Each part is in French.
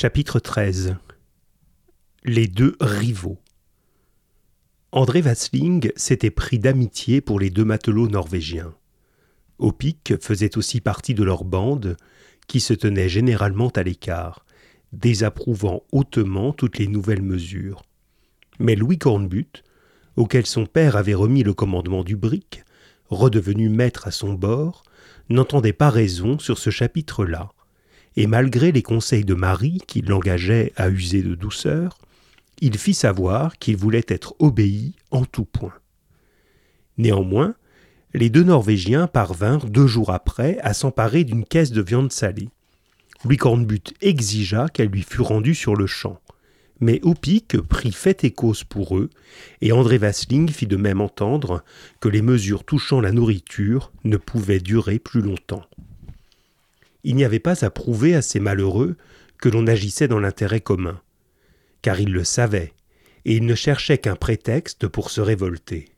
Chapitre 13 Les deux rivaux André Vasling s'était pris d'amitié pour les deux matelots norvégiens. Opic faisait aussi partie de leur bande, qui se tenait généralement à l'écart, désapprouvant hautement toutes les nouvelles mesures. Mais Louis Cornbutte, auquel son père avait remis le commandement du brick, redevenu maître à son bord, n'entendait pas raison sur ce chapitre-là, et malgré les conseils de Marie qui l'engageaient à user de douceur, il fit savoir qu'il voulait être obéi en tout point. Néanmoins, les deux Norvégiens parvinrent deux jours après à s'emparer d'une caisse de viande salée. Louis Cornbutte exigea qu'elle lui fût rendue sur le champ. Mais Opic prit fait et cause pour eux, et André Vasling fit de même entendre que les mesures touchant la nourriture ne pouvaient durer plus longtemps. Il n'y avait pas à prouver à ces malheureux que l'on agissait dans l'intérêt commun, car ils le savaient, et ils ne cherchaient qu'un prétexte pour se révolter.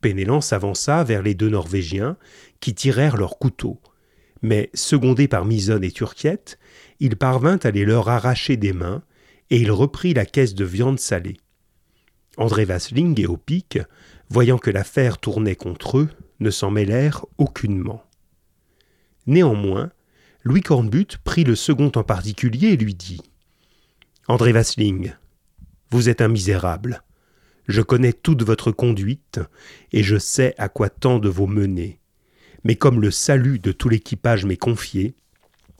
Pénélan s'avança vers les deux Norvégiens, qui tirèrent leurs couteaux, mais, secondé par Misonne et Turquiette, il parvint à les leur arracher des mains, et il reprit la caisse de viande salée. André Vasling et Opic, voyant que l'affaire tournait contre eux, ne s'en mêlèrent aucunement. Néanmoins, Louis Cornbutte prit le second en particulier et lui dit André Vasling, vous êtes un misérable. Je connais toute votre conduite, et je sais à quoi tendent vos menées. Mais comme le salut de tout l'équipage m'est confié,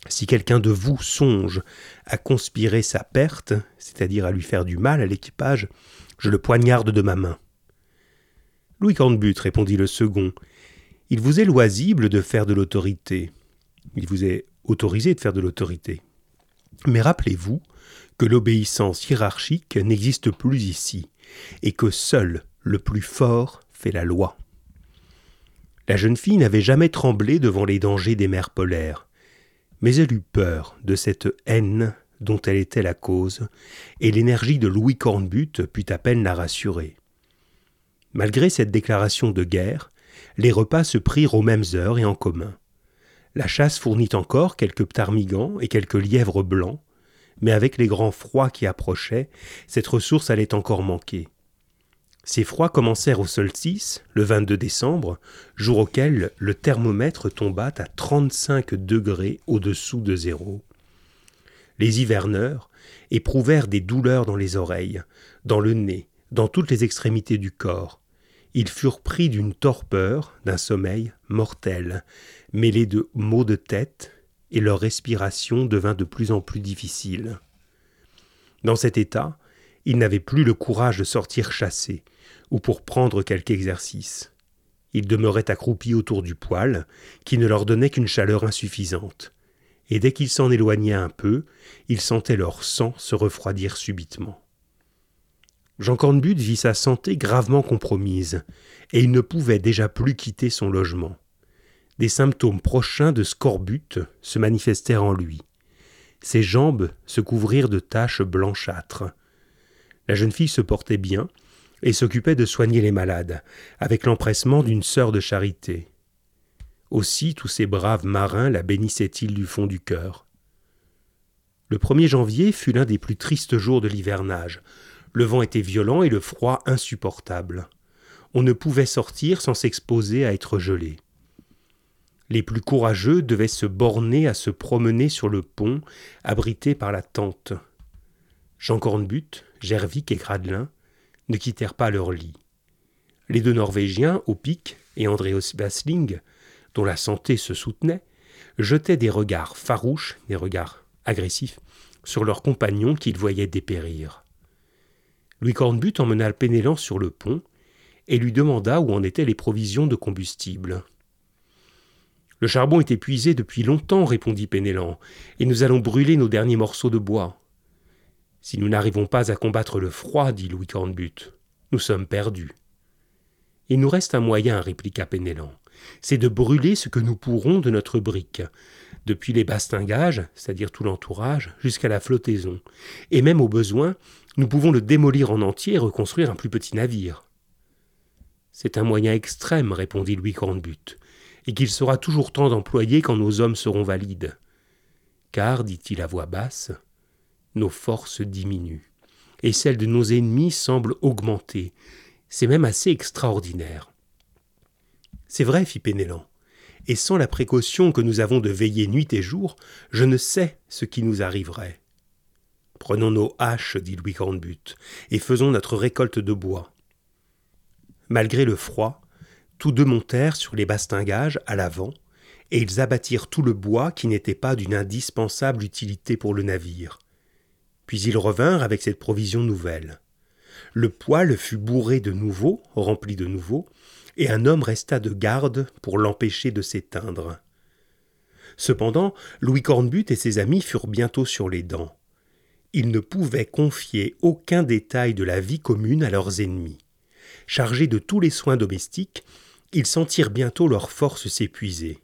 si quelqu'un de vous songe à conspirer sa perte, c'est-à-dire à lui faire du mal à l'équipage, je le poignarde de ma main. Louis Cornbutte, répondit le second, il vous est loisible de faire de l'autorité. Il vous est autorisé de faire de l'autorité. Mais rappelez-vous que l'obéissance hiérarchique n'existe plus ici, et que seul le plus fort fait la loi. La jeune fille n'avait jamais tremblé devant les dangers des mers polaires mais elle eut peur de cette haine dont elle était la cause, et l'énergie de Louis Cornbutte put à peine la rassurer. Malgré cette déclaration de guerre, les repas se prirent aux mêmes heures et en commun. La chasse fournit encore quelques ptarmigans et quelques lièvres blancs, mais avec les grands froids qui approchaient, cette ressource allait encore manquer. Ces froids commencèrent au solstice, le 22 décembre, jour auquel le thermomètre tomba à 35 degrés au-dessous de zéro. Les hiverneurs éprouvèrent des douleurs dans les oreilles, dans le nez, dans toutes les extrémités du corps. Ils furent pris d'une torpeur, d'un sommeil mortel, mêlé de maux de tête, et leur respiration devint de plus en plus difficile. Dans cet état, ils n'avaient plus le courage de sortir chasser, ou pour prendre quelque exercice. Ils demeuraient accroupis autour du poêle, qui ne leur donnait qu'une chaleur insuffisante, et dès qu'ils s'en éloignaient un peu, ils sentaient leur sang se refroidir subitement. Jean Cornbutte vit sa santé gravement compromise, et il ne pouvait déjà plus quitter son logement. Des symptômes prochains de scorbut se manifestèrent en lui. Ses jambes se couvrirent de taches blanchâtres. La jeune fille se portait bien, et s'occupait de soigner les malades, avec l'empressement d'une sœur de charité. Aussi tous ces braves marins la bénissaient-ils du fond du cœur. Le 1er janvier fut l'un des plus tristes jours de l'hivernage. Le vent était violent et le froid insupportable. On ne pouvait sortir sans s'exposer à être gelé. Les plus courageux devaient se borner à se promener sur le pont, abrités par la tente. Jean Cornbutte, Gervic et Gradelin ne quittèrent pas leur lit. Les deux Norvégiens, Opic et Andreas Basling, dont la santé se soutenait, jetaient des regards farouches, des regards agressifs, sur leurs compagnons qu'ils voyaient dépérir. Louis Cornbutte emmena Pénélan sur le pont et lui demanda où en étaient les provisions de combustible. Le charbon est épuisé depuis longtemps, répondit Pénélan, et nous allons brûler nos derniers morceaux de bois. Si nous n'arrivons pas à combattre le froid, dit Louis Cornbutte, nous sommes perdus. Il nous reste un moyen, répliqua Pénélan, c'est de brûler ce que nous pourrons de notre brique, depuis les bastingages, c'est-à-dire tout l'entourage, jusqu'à la flottaison, et même au besoin, nous pouvons le démolir en entier et reconstruire un plus petit navire. C'est un moyen extrême, répondit Louis Cornbutte, et qu'il sera toujours temps d'employer quand nos hommes seront valides. Car, dit-il à voix basse, nos forces diminuent, et celles de nos ennemis semblent augmenter. C'est même assez extraordinaire. C'est vrai, fit Pénélan, et sans la précaution que nous avons de veiller nuit et jour, je ne sais ce qui nous arriverait. Prenons nos haches, dit Louis Cornbutte, et faisons notre récolte de bois. Malgré le froid, tous deux montèrent sur les bastingages à l'avant, et ils abattirent tout le bois qui n'était pas d'une indispensable utilité pour le navire. Puis ils revinrent avec cette provision nouvelle. Le poêle fut bourré de nouveau, rempli de nouveau, et un homme resta de garde pour l'empêcher de s'éteindre. Cependant, Louis Cornbutte et ses amis furent bientôt sur les dents. Ils ne pouvaient confier aucun détail de la vie commune à leurs ennemis. Chargés de tous les soins domestiques, ils sentirent bientôt leurs forces s'épuiser.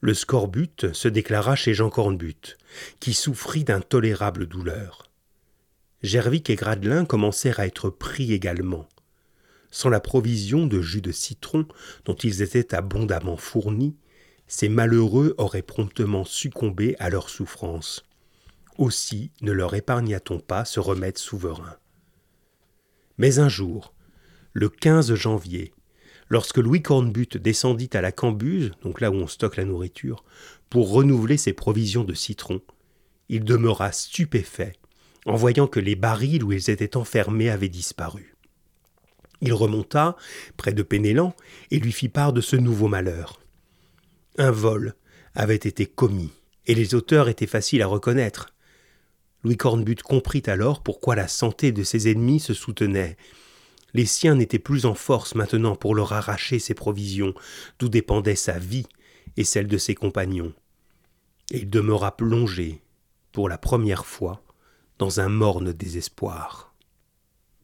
Le scorbut se déclara chez Jean Cornbutte, qui souffrit d'intolérables douleurs. Gervic et Gradelin commencèrent à être pris également. Sans la provision de jus de citron dont ils étaient abondamment fournis, ces malheureux auraient promptement succombé à leurs souffrances. Aussi ne leur épargna-t-on pas ce remède souverain. Mais un jour, le 15 janvier, lorsque Louis Cornbutte descendit à la cambuse, donc là où on stocke la nourriture, pour renouveler ses provisions de citron, il demeura stupéfait en voyant que les barils où ils étaient enfermés avaient disparu. Il remonta près de Pénélan et lui fit part de ce nouveau malheur. Un vol avait été commis, et les auteurs étaient faciles à reconnaître. Louis Cornbutte comprit alors pourquoi la santé de ses ennemis se soutenait. Les siens n'étaient plus en force maintenant pour leur arracher ses provisions, d'où dépendait sa vie et celle de ses compagnons. Et il demeura plongé, pour la première fois, dans un morne désespoir.